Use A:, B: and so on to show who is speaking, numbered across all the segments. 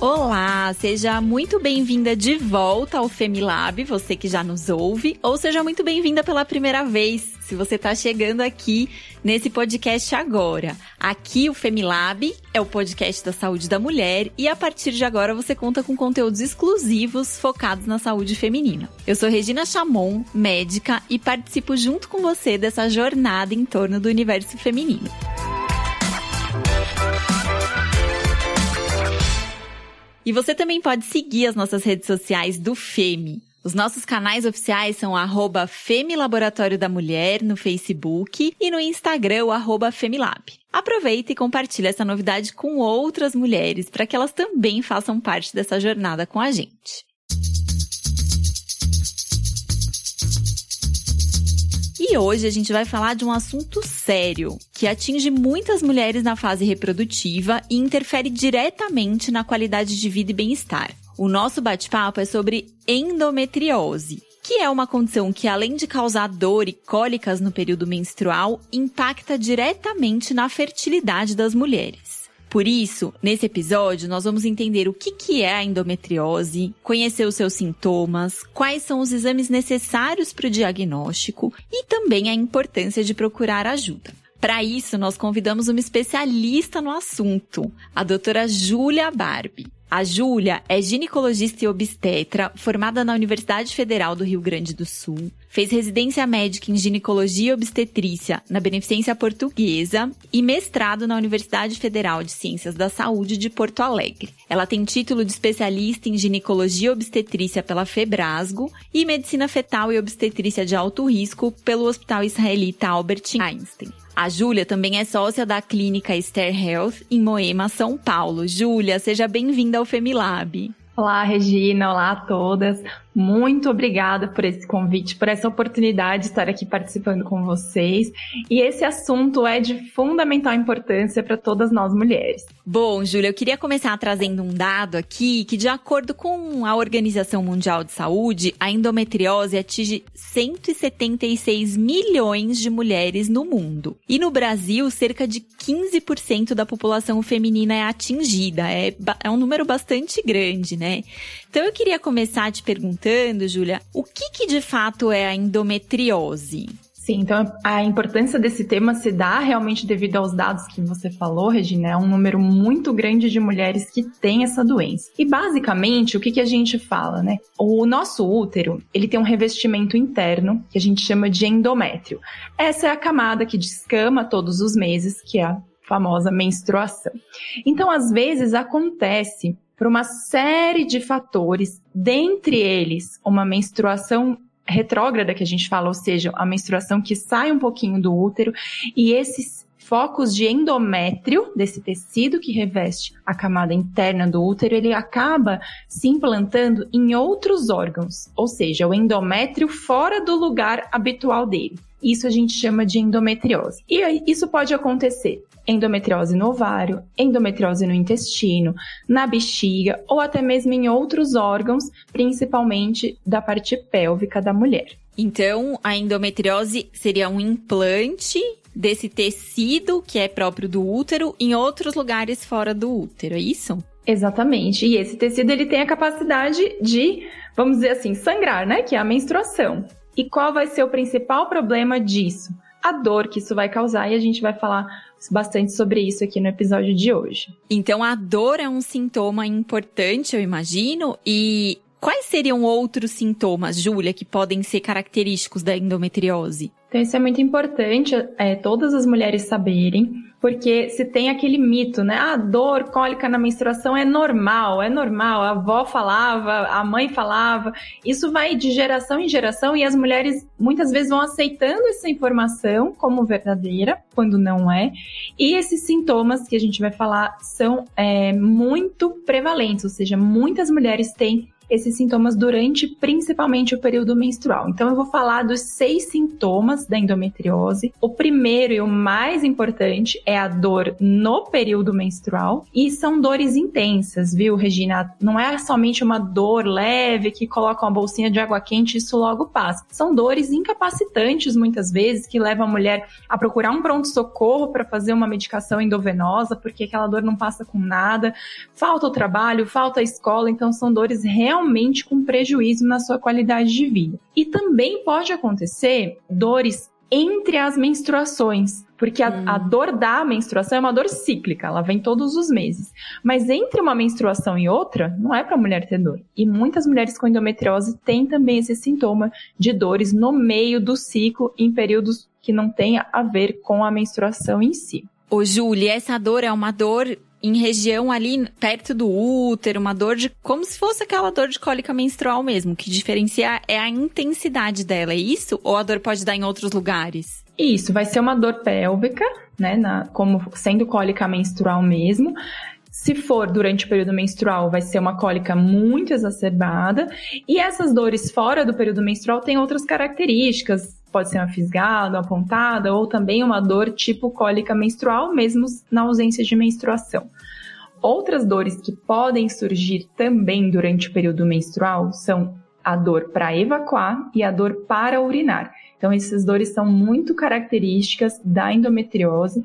A: Olá, seja muito bem-vinda de volta ao Femilab, você que já nos ouve, ou seja muito bem-vinda pela primeira vez, se você está chegando aqui nesse podcast agora. Aqui o Femilab é o podcast da saúde da mulher e a partir de agora você conta com conteúdos exclusivos focados na saúde feminina. Eu sou Regina Chamon, médica, e participo junto com você dessa jornada em torno do universo feminino. E você também pode seguir as nossas redes sociais do FEMI. Os nossos canais oficiais são arroba Femilaboratório da Mulher no Facebook e no Instagram, arroba Femilab. Aproveita e compartilhe essa novidade com outras mulheres para que elas também façam parte dessa jornada com a gente. E hoje a gente vai falar de um assunto sério que atinge muitas mulheres na fase reprodutiva e interfere diretamente na qualidade de vida e bem-estar. O nosso bate-papo é sobre endometriose, que é uma condição que, além de causar dor e cólicas no período menstrual, impacta diretamente na fertilidade das mulheres. Por isso, nesse episódio, nós vamos entender o que, que é a endometriose, conhecer os seus sintomas, quais são os exames necessários para o diagnóstico e também a importância de procurar ajuda. Para isso, nós convidamos uma especialista no assunto, a doutora Júlia Barbie. A Júlia é ginecologista e obstetra, formada na Universidade Federal do Rio Grande do Sul. Fez residência médica em ginecologia e obstetrícia na Beneficência Portuguesa e mestrado na Universidade Federal de Ciências da Saúde de Porto Alegre. Ela tem título de especialista em ginecologia e obstetrícia pela Febrasgo e medicina fetal e obstetrícia de alto risco pelo Hospital Israelita Albert Einstein. A Júlia também é sócia da clínica Esther Health em Moema, São Paulo. Júlia, seja bem-vinda ao Femilab.
B: Olá, Regina. Olá a todas. Muito obrigada por esse convite, por essa oportunidade de estar aqui participando com vocês. E esse assunto é de fundamental importância para todas nós mulheres.
A: Bom, Júlia, eu queria começar trazendo um dado aqui que, de acordo com a Organização Mundial de Saúde, a endometriose atinge 176 milhões de mulheres no mundo. E no Brasil, cerca de 15% da população feminina é atingida. É, é um número bastante grande, né? Então eu queria começar te perguntando, Júlia, o que, que de fato é a endometriose?
B: Sim, então a importância desse tema se dá realmente devido aos dados que você falou, Regina, é um número muito grande de mulheres que têm essa doença. E basicamente, o que, que a gente fala, né? O nosso útero, ele tem um revestimento interno que a gente chama de endométrio. Essa é a camada que descama todos os meses, que é a famosa menstruação. Então, às vezes acontece por uma série de fatores, dentre eles uma menstruação retrógrada que a gente fala, ou seja, a menstruação que sai um pouquinho do útero e esses focos de endométrio, desse tecido que reveste a camada interna do útero, ele acaba se implantando em outros órgãos, ou seja, o endométrio fora do lugar habitual dele. Isso a gente chama de endometriose. E isso pode acontecer endometriose no ovário, endometriose no intestino, na bexiga ou até mesmo em outros órgãos, principalmente da parte pélvica da mulher.
A: Então, a endometriose seria um implante desse tecido que é próprio do útero em outros lugares fora do útero, é isso?
B: Exatamente. E esse tecido ele tem a capacidade de, vamos dizer assim, sangrar, né, que é a menstruação. E qual vai ser o principal problema disso? A dor que isso vai causar e a gente vai falar bastante sobre isso aqui no episódio de hoje.
A: Então a dor é um sintoma importante, eu imagino, e quais seriam outros sintomas, Júlia, que podem ser característicos da endometriose?
B: Então isso é muito importante, é, todas as mulheres saberem porque se tem aquele mito, né? Ah, dor cólica na menstruação é normal, é normal. A avó falava, a mãe falava. Isso vai de geração em geração e as mulheres muitas vezes vão aceitando essa informação como verdadeira, quando não é. E esses sintomas que a gente vai falar são é, muito prevalentes, ou seja, muitas mulheres têm esses sintomas durante principalmente o período menstrual. Então eu vou falar dos seis sintomas da endometriose. O primeiro e o mais importante é a dor no período menstrual e são dores intensas, viu, Regina? Não é somente uma dor leve que coloca uma bolsinha de água quente e isso logo passa. São dores incapacitantes muitas vezes que levam a mulher a procurar um pronto socorro para fazer uma medicação endovenosa porque aquela dor não passa com nada. Falta o trabalho, falta a escola, então são dores realmente com prejuízo na sua qualidade de vida. E também pode acontecer dores entre as menstruações, porque a, hum. a, dor da menstruação é uma dor cíclica, ela vem todos os meses. Mas entre uma menstruação e outra, não é para a mulher ter dor. E muitas mulheres com endometriose têm também esse sintoma de dores no meio do ciclo, em períodos que não têm a ver com a menstruação em si.
A: Ô, Júlia, essa dor é uma dor em região ali perto do útero, uma dor de como se fosse aquela dor de cólica menstrual mesmo. O que diferencia é a intensidade dela, é isso? Ou a dor pode dar em outros lugares?
B: Isso, vai ser uma dor pélvica, né, na, como sendo cólica menstrual mesmo. Se for durante o período menstrual, vai ser uma cólica muito exacerbada. E essas dores fora do período menstrual têm outras características, pode ser uma fisgada, uma pontada, ou também uma dor tipo cólica menstrual, mesmo na ausência de menstruação. Outras dores que podem surgir também durante o período menstrual são a dor para evacuar e a dor para urinar. Então, essas dores são muito características da endometriose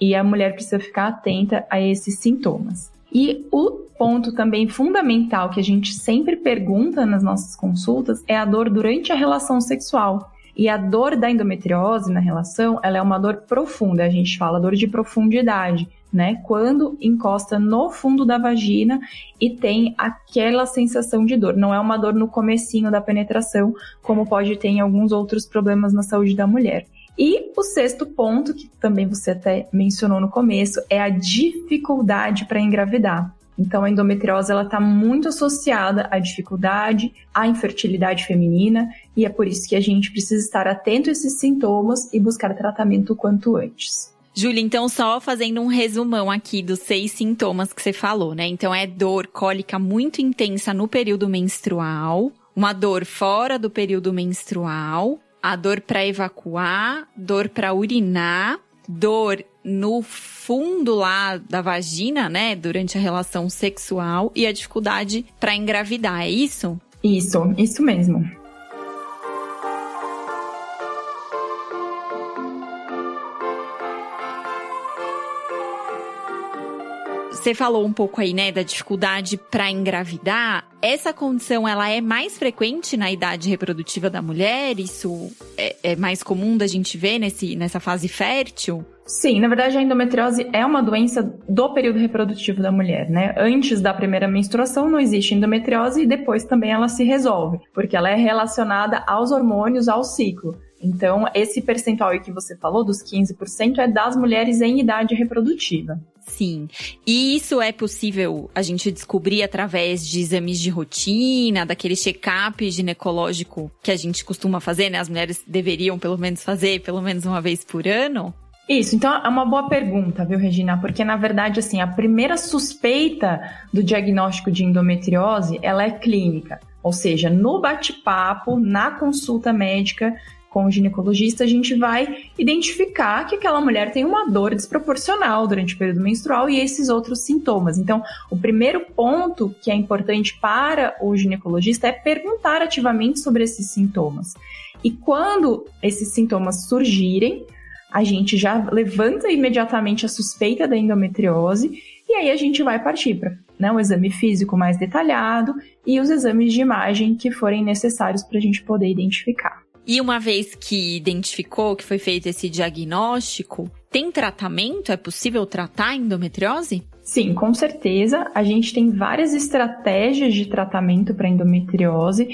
B: e a mulher precisa ficar atenta a esses sintomas. E o ponto também fundamental que a gente sempre pergunta nas nossas consultas é a dor durante a relação sexual. E a dor da endometriose na relação, ela é uma dor profunda, a gente fala dor de profundidade, né? Quando encosta no fundo da vagina e tem aquela sensação de dor. Não é uma dor no comecinho da penetração, como pode ter em alguns outros problemas na saúde da mulher. E o sexto ponto, que também você até mencionou no começo, é a dificuldade para engravidar. Então, a endometriose ela está muito associada à dificuldade, à infertilidade feminina, e é por isso que a gente precisa estar atento a esses sintomas e buscar tratamento o quanto antes.
A: Júlia, então só fazendo um resumão aqui dos seis sintomas que você falou, né? Então é dor cólica muito intensa no período menstrual, uma dor fora do período menstrual, a dor para evacuar, dor para urinar, dor no fundo lá da vagina, né, durante a relação sexual e a dificuldade para engravidar, é isso?
B: Isso, isso mesmo.
A: Você falou um pouco aí, né, da dificuldade para engravidar. Essa condição, ela é mais frequente na idade reprodutiva da mulher? Isso é, é mais comum da gente ver nesse, nessa fase fértil?
B: Sim, na verdade a endometriose é uma doença do período reprodutivo da mulher, né? Antes da primeira menstruação não existe endometriose e depois também ela se resolve, porque ela é relacionada aos hormônios, ao ciclo. Então, esse percentual aí que você falou, dos 15%, é das mulheres em idade reprodutiva.
A: Sim. E isso é possível a gente descobrir através de exames de rotina, daquele check-up ginecológico que a gente costuma fazer, né? As mulheres deveriam pelo menos fazer pelo menos uma vez por ano?
B: Isso, então é uma boa pergunta, viu, Regina? Porque na verdade, assim, a primeira suspeita do diagnóstico de endometriose, ela é clínica. Ou seja, no bate-papo, na consulta médica, com o ginecologista, a gente vai identificar que aquela mulher tem uma dor desproporcional durante o período menstrual e esses outros sintomas. Então, o primeiro ponto que é importante para o ginecologista é perguntar ativamente sobre esses sintomas. E quando esses sintomas surgirem, a gente já levanta imediatamente a suspeita da endometriose e aí a gente vai partir para né, um exame físico mais detalhado e os exames de imagem que forem necessários para a gente poder identificar.
A: E uma vez que identificou que foi feito esse diagnóstico, tem tratamento? É possível tratar a endometriose?
B: Sim, com certeza. A gente tem várias estratégias de tratamento para endometriose,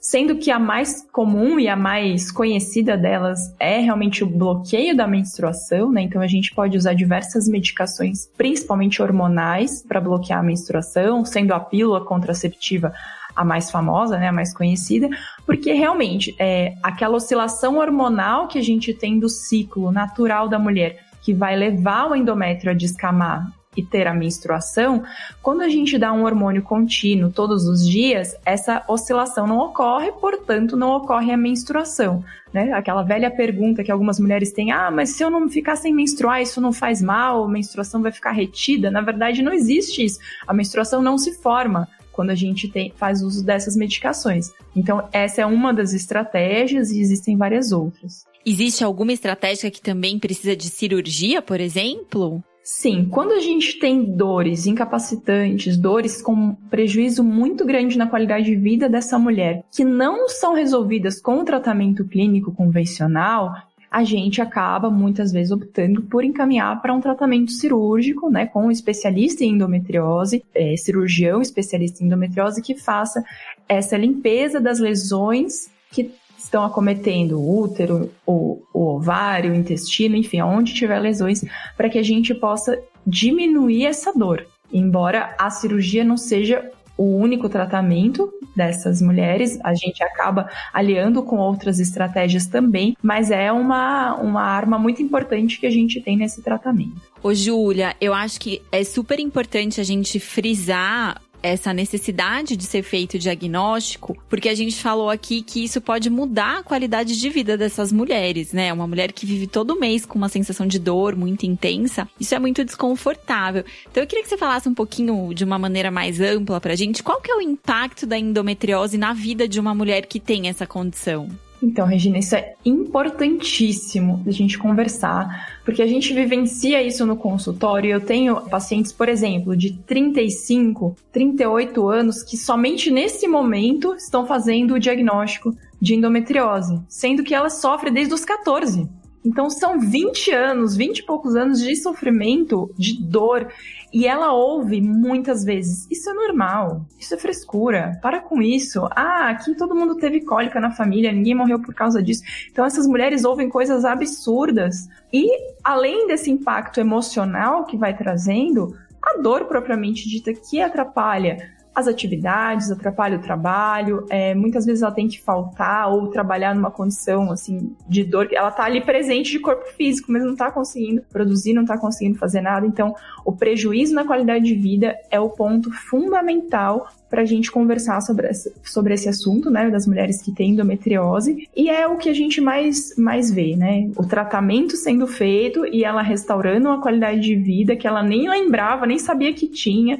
B: sendo que a mais comum e a mais conhecida delas é realmente o bloqueio da menstruação, né? Então a gente pode usar diversas medicações, principalmente hormonais, para bloquear a menstruação, sendo a pílula contraceptiva a mais famosa, né, a mais conhecida, porque realmente é aquela oscilação hormonal que a gente tem do ciclo natural da mulher, que vai levar o endométrio a descamar e ter a menstruação, quando a gente dá um hormônio contínuo todos os dias, essa oscilação não ocorre, portanto, não ocorre a menstruação. Né? Aquela velha pergunta que algumas mulheres têm: ah, mas se eu não ficar sem menstruar, isso não faz mal, a menstruação vai ficar retida? Na verdade, não existe isso. A menstruação não se forma quando a gente tem, faz uso dessas medicações. Então, essa é uma das estratégias e existem várias outras.
A: Existe alguma estratégia que também precisa de cirurgia, por exemplo?
B: Sim, quando a gente tem dores incapacitantes, dores com prejuízo muito grande na qualidade de vida dessa mulher, que não são resolvidas com o tratamento clínico convencional, a gente acaba muitas vezes optando por encaminhar para um tratamento cirúrgico, né, com um especialista em endometriose, é, cirurgião especialista em endometriose que faça essa limpeza das lesões que estão acometendo o útero, o, o ovário, o intestino, enfim, onde tiver lesões, para que a gente possa diminuir essa dor. Embora a cirurgia não seja o único tratamento dessas mulheres, a gente acaba aliando com outras estratégias também, mas é uma, uma arma muito importante que a gente tem nesse tratamento.
A: Ô, Júlia, eu acho que é super importante a gente frisar essa necessidade de ser feito o diagnóstico, porque a gente falou aqui que isso pode mudar a qualidade de vida dessas mulheres, né? Uma mulher que vive todo mês com uma sensação de dor muito intensa, isso é muito desconfortável. Então eu queria que você falasse um pouquinho de uma maneira mais ampla pra gente, qual que é o impacto da endometriose na vida de uma mulher que tem essa condição?
B: Então, Regina, isso é importantíssimo a gente conversar, porque a gente vivencia isso no consultório. Eu tenho pacientes, por exemplo, de 35, 38 anos que somente nesse momento estão fazendo o diagnóstico de endometriose, sendo que ela sofre desde os 14. Então são 20 anos, 20 e poucos anos de sofrimento, de dor. E ela ouve muitas vezes: Isso é normal, isso é frescura, para com isso. Ah, aqui todo mundo teve cólica na família, ninguém morreu por causa disso. Então essas mulheres ouvem coisas absurdas. E além desse impacto emocional que vai trazendo, a dor propriamente dita que atrapalha as atividades, atrapalha o trabalho, é, muitas vezes ela tem que faltar ou trabalhar numa condição assim de dor, ela tá ali presente de corpo físico, mas não tá conseguindo produzir, não tá conseguindo fazer nada, então o prejuízo na qualidade de vida é o ponto fundamental para a gente conversar sobre esse, sobre esse assunto, né, das mulheres que têm endometriose, e é o que a gente mais, mais vê, né, o tratamento sendo feito e ela restaurando uma qualidade de vida que ela nem lembrava, nem sabia que tinha,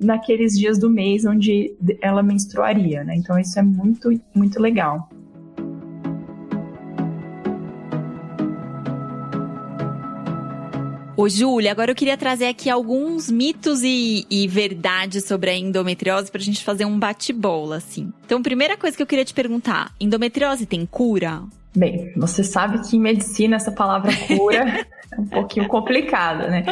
B: naqueles dias do mês onde ela menstruaria, né? Então isso é muito, muito legal.
A: Ô, Júlia, agora eu queria trazer aqui alguns mitos e, e verdades sobre a endometriose pra gente fazer um bate-bola, assim. Então, primeira coisa que eu queria te perguntar: endometriose tem cura?
B: Bem, você sabe que em medicina essa palavra cura um pouquinho complicada, né?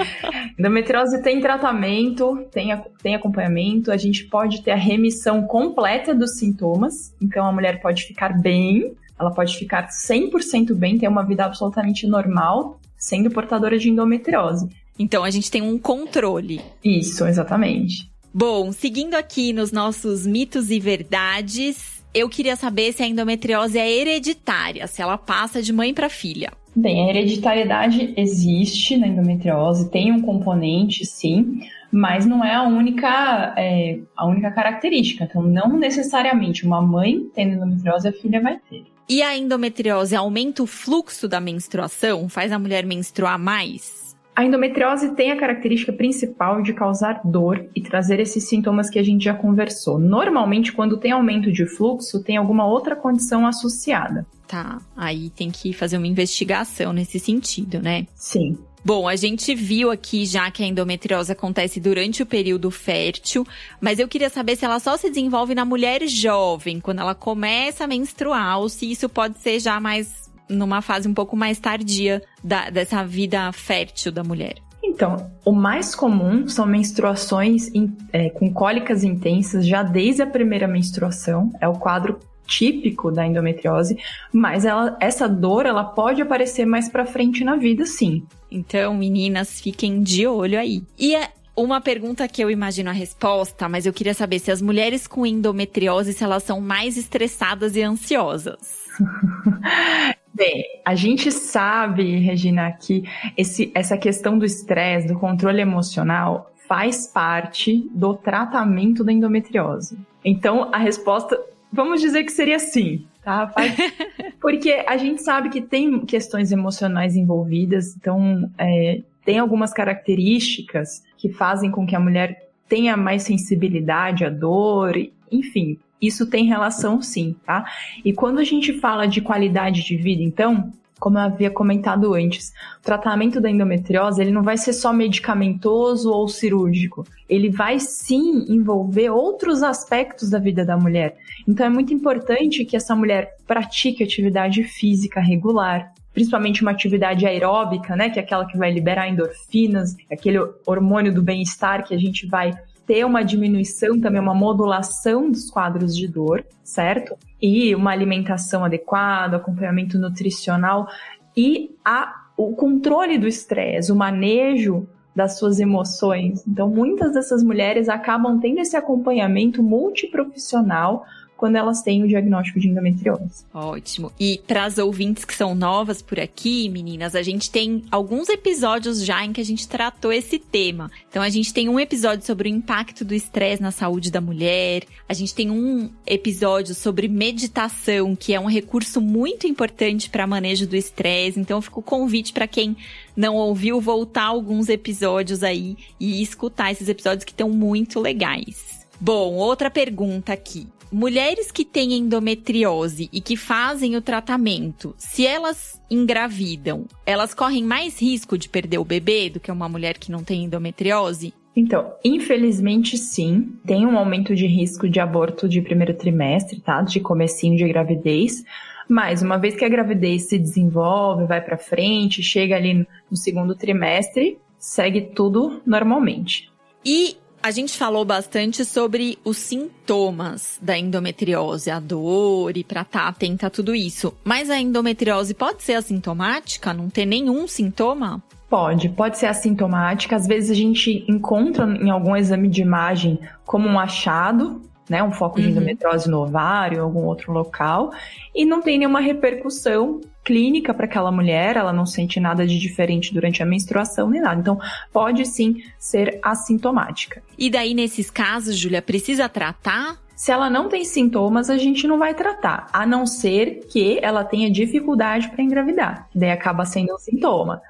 B: Endometriose tem tratamento, tem, tem acompanhamento, a gente pode ter a remissão completa dos sintomas, então a mulher pode ficar bem, ela pode ficar 100% bem, ter uma vida absolutamente normal, sendo portadora de endometriose.
A: Então a gente tem um controle.
B: Isso, exatamente.
A: Bom, seguindo aqui nos nossos mitos e verdades, eu queria saber se a endometriose é hereditária, se ela passa de mãe para filha.
B: Bem, a hereditariedade existe na endometriose, tem um componente, sim, mas não é a única, é, a única característica. Então, não necessariamente uma mãe tendo endometriose, a filha vai ter.
A: E a endometriose aumenta o fluxo da menstruação? Faz a mulher menstruar mais?
B: A endometriose tem a característica principal de causar dor e trazer esses sintomas que a gente já conversou. Normalmente, quando tem aumento de fluxo, tem alguma outra condição associada.
A: Tá, aí tem que fazer uma investigação nesse sentido, né?
B: Sim.
A: Bom, a gente viu aqui já que a endometriose acontece durante o período fértil, mas eu queria saber se ela só se desenvolve na mulher jovem, quando ela começa a menstruar, ou se isso pode ser já mais numa fase um pouco mais tardia da, dessa vida fértil da mulher?
B: Então, o mais comum são menstruações in, é, com cólicas intensas já desde a primeira menstruação. É o quadro típico da endometriose, mas ela, essa dor ela pode aparecer mais para frente na vida, sim.
A: Então, meninas, fiquem de olho aí. E é uma pergunta que eu imagino a resposta, mas eu queria saber se as mulheres com endometriose se elas são mais estressadas e ansiosas.
B: Bem, a gente sabe, Regina, que esse, essa questão do estresse, do controle emocional, faz parte do tratamento da endometriose. Então, a resposta, vamos dizer que seria sim, tá? Faz... Porque a gente sabe que tem questões emocionais envolvidas, então é, tem algumas características que fazem com que a mulher tenha mais sensibilidade à dor, enfim, isso tem relação sim, tá? E quando a gente fala de qualidade de vida, então, como eu havia comentado antes, o tratamento da endometriose ele não vai ser só medicamentoso ou cirúrgico. Ele vai sim envolver outros aspectos da vida da mulher. Então é muito importante que essa mulher pratique atividade física regular, principalmente uma atividade aeróbica, né, que é aquela que vai liberar endorfinas, aquele hormônio do bem-estar que a gente vai ter uma diminuição, também uma modulação dos quadros de dor, certo? E uma alimentação adequada, acompanhamento nutricional e a, o controle do estresse, o manejo das suas emoções. Então, muitas dessas mulheres acabam tendo esse acompanhamento multiprofissional quando elas têm o diagnóstico de endometriose.
A: Ótimo. E para as ouvintes que são novas por aqui, meninas, a gente tem alguns episódios já em que a gente tratou esse tema. Então a gente tem um episódio sobre o impacto do estresse na saúde da mulher, a gente tem um episódio sobre meditação, que é um recurso muito importante para manejo do estresse. Então fica o convite para quem não ouviu voltar alguns episódios aí e escutar esses episódios que estão muito legais. Bom, outra pergunta aqui mulheres que têm endometriose e que fazem o tratamento, se elas engravidam, elas correm mais risco de perder o bebê do que uma mulher que não tem endometriose?
B: Então, infelizmente sim, tem um aumento de risco de aborto de primeiro trimestre, tá? De comecinho de gravidez. Mas uma vez que a gravidez se desenvolve, vai para frente, chega ali no segundo trimestre, segue tudo normalmente.
A: E a gente falou bastante sobre os sintomas da endometriose, a dor e para estar tá atenta a tudo isso. Mas a endometriose pode ser assintomática? Não ter nenhum sintoma?
B: Pode, pode ser assintomática. Às vezes a gente encontra em algum exame de imagem como um achado, né, um foco de uhum. endometriose no ovário, algum outro local, e não tem nenhuma repercussão clínica para aquela mulher, ela não sente nada de diferente durante a menstruação nem nada. Então, pode sim ser assintomática.
A: E daí, nesses casos, Júlia, precisa tratar?
B: Se ela não tem sintomas, a gente não vai tratar, a não ser que ela tenha dificuldade para engravidar, daí acaba sendo um sintoma.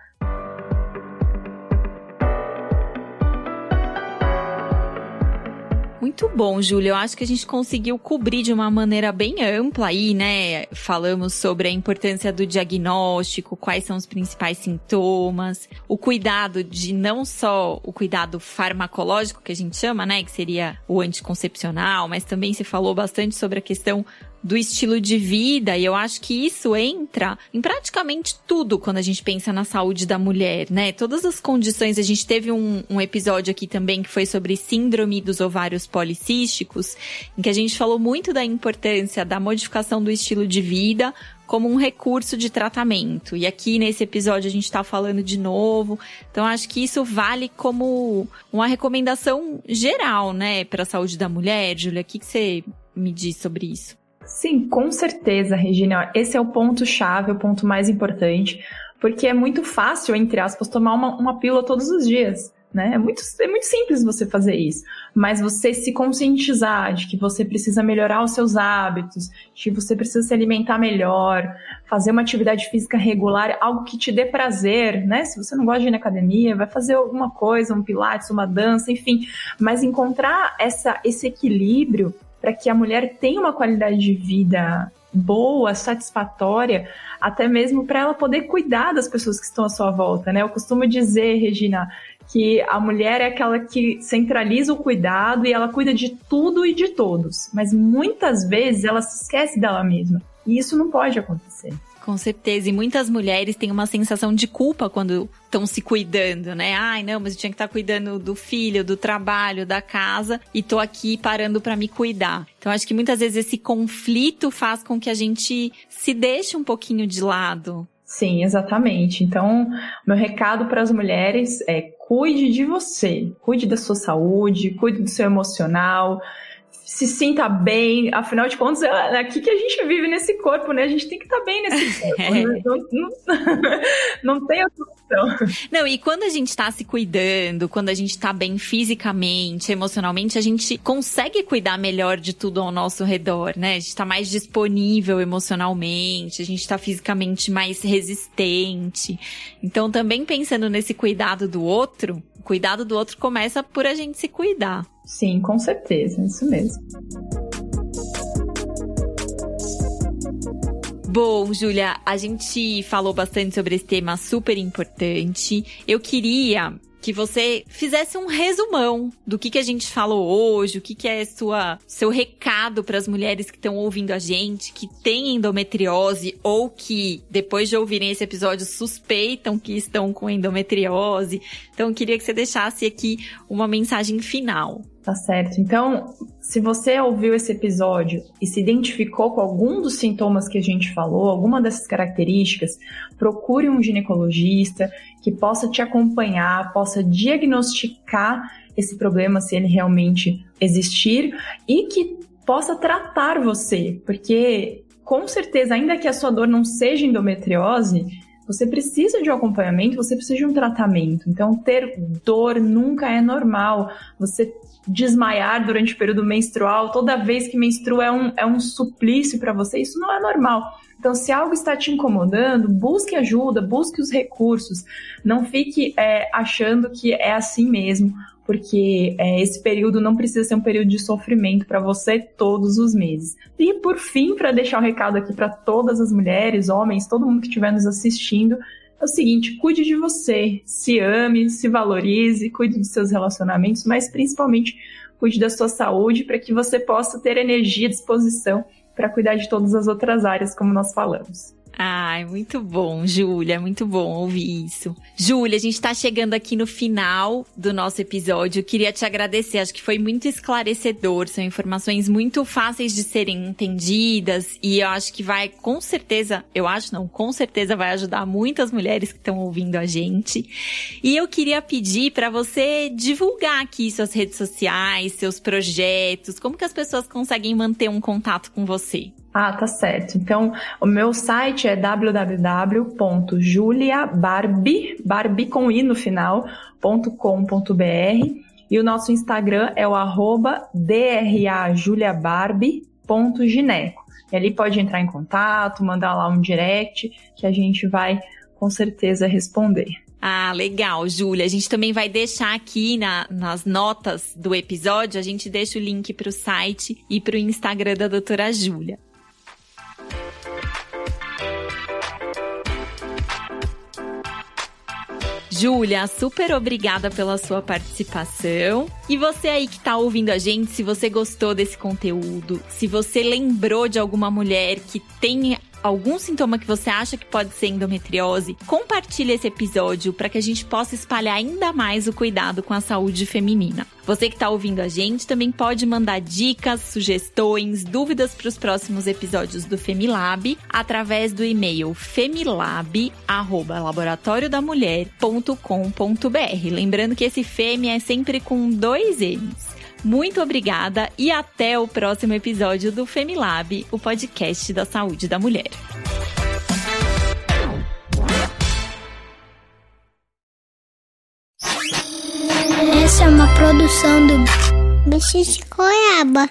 A: Muito bom, Júlia. Eu acho que a gente conseguiu cobrir de uma maneira bem ampla aí, né? Falamos sobre a importância do diagnóstico, quais são os principais sintomas, o cuidado de não só o cuidado farmacológico que a gente chama, né? Que seria o anticoncepcional, mas também se falou bastante sobre a questão do estilo de vida, e eu acho que isso entra em praticamente tudo quando a gente pensa na saúde da mulher, né? Todas as condições, a gente teve um, um episódio aqui também que foi sobre síndrome dos ovários policísticos, em que a gente falou muito da importância da modificação do estilo de vida como um recurso de tratamento. E aqui nesse episódio a gente está falando de novo. Então acho que isso vale como uma recomendação geral, né, para a saúde da mulher. Júlia, o que, que você me diz sobre isso?
B: Sim, com certeza, Regina. Esse é o ponto-chave, o ponto mais importante, porque é muito fácil, entre aspas, tomar uma, uma pílula todos os dias. Né? É, muito, é muito simples você fazer isso, mas você se conscientizar de que você precisa melhorar os seus hábitos, de que você precisa se alimentar melhor, fazer uma atividade física regular, algo que te dê prazer, né? Se você não gosta de ir na academia, vai fazer alguma coisa, um pilates, uma dança, enfim, mas encontrar essa, esse equilíbrio para que a mulher tenha uma qualidade de vida boa, satisfatória, até mesmo para ela poder cuidar das pessoas que estão à sua volta, né? Eu costumo dizer, Regina, que a mulher é aquela que centraliza o cuidado e ela cuida de tudo e de todos, mas muitas vezes ela se esquece dela mesma. E isso não pode acontecer.
A: Com certeza. E muitas mulheres têm uma sensação de culpa quando estão se cuidando, né? Ai, não, mas eu tinha que estar tá cuidando do filho, do trabalho, da casa e tô aqui parando para me cuidar. Então acho que muitas vezes esse conflito faz com que a gente se deixe um pouquinho de lado.
B: Sim, exatamente. Então, meu recado para as mulheres é cuide de você, cuide da sua saúde, cuide do seu emocional, se sinta bem. Afinal de contas, é aqui que a gente vive nesse corpo, né? A gente tem que estar tá bem nesse corpo. Né? não, não, não, tem outra opção.
A: Não, e quando a gente está se cuidando, quando a gente está bem fisicamente, emocionalmente, a gente consegue cuidar melhor de tudo ao nosso redor, né? A gente está mais disponível emocionalmente, a gente está fisicamente mais resistente. Então, também pensando nesse cuidado do outro, o cuidado do outro começa por a gente se cuidar.
B: Sim, com certeza, isso mesmo.
A: Bom, Júlia, a gente falou bastante sobre esse tema super importante. Eu queria que você fizesse um resumão do que, que a gente falou hoje, o que, que é sua, seu recado para as mulheres que estão ouvindo a gente, que têm endometriose ou que, depois de ouvirem esse episódio, suspeitam que estão com endometriose. Então, eu queria que você deixasse aqui uma mensagem final.
B: Tá certo. Então, se você ouviu esse episódio e se identificou com algum dos sintomas que a gente falou, alguma dessas características, procure um ginecologista que possa te acompanhar, possa diagnosticar esse problema se ele realmente existir e que possa tratar você, porque com certeza, ainda que a sua dor não seja endometriose, você precisa de um acompanhamento, você precisa de um tratamento. Então, ter dor nunca é normal. Você desmaiar durante o período menstrual, toda vez que menstrua é um, é um suplício para você, isso não é normal. Então, se algo está te incomodando, busque ajuda, busque os recursos. Não fique é, achando que é assim mesmo, porque é, esse período não precisa ser um período de sofrimento para você todos os meses. E por fim, para deixar o um recado aqui para todas as mulheres, homens, todo mundo que estiver nos assistindo, é o seguinte: cuide de você, se ame, se valorize, cuide dos seus relacionamentos, mas principalmente cuide da sua saúde para que você possa ter energia disposição para cuidar de todas as outras áreas, como nós falamos.
A: Ai, muito bom, Júlia, muito bom ouvir isso. Júlia, a gente está chegando aqui no final do nosso episódio. Eu queria te agradecer, acho que foi muito esclarecedor, são informações muito fáceis de serem entendidas e eu acho que vai com certeza, eu acho não, com certeza vai ajudar muitas mulheres que estão ouvindo a gente. E eu queria pedir para você divulgar aqui suas redes sociais, seus projetos, como que as pessoas conseguem manter um contato com você?
B: Ah, tá certo. Então, o meu site é www.juliabarbie, barbie com i no final, .com.br e o nosso Instagram é o arroba drajuliabarbie.gineco. E ali pode entrar em contato, mandar lá um direct que a gente vai com certeza responder.
A: Ah, legal, Júlia. A gente também vai deixar aqui na, nas notas do episódio, a gente deixa o link para o site e para o Instagram da doutora Júlia. Júlia, super obrigada pela sua participação. E você aí que tá ouvindo a gente, se você gostou desse conteúdo, se você lembrou de alguma mulher que tem algum sintoma que você acha que pode ser endometriose, compartilhe esse episódio para que a gente possa espalhar ainda mais o cuidado com a saúde feminina. Você que está ouvindo a gente também pode mandar dicas, sugestões, dúvidas para os próximos episódios do Femilab através do e-mail femilab@laboratoriodamulher.com.br. Lembrando que esse fêmea é sempre com dois M's. Muito obrigada e até o próximo episódio do Femilab, o podcast da saúde da mulher.
C: Essa é uma produção do Bicho de Goiaba.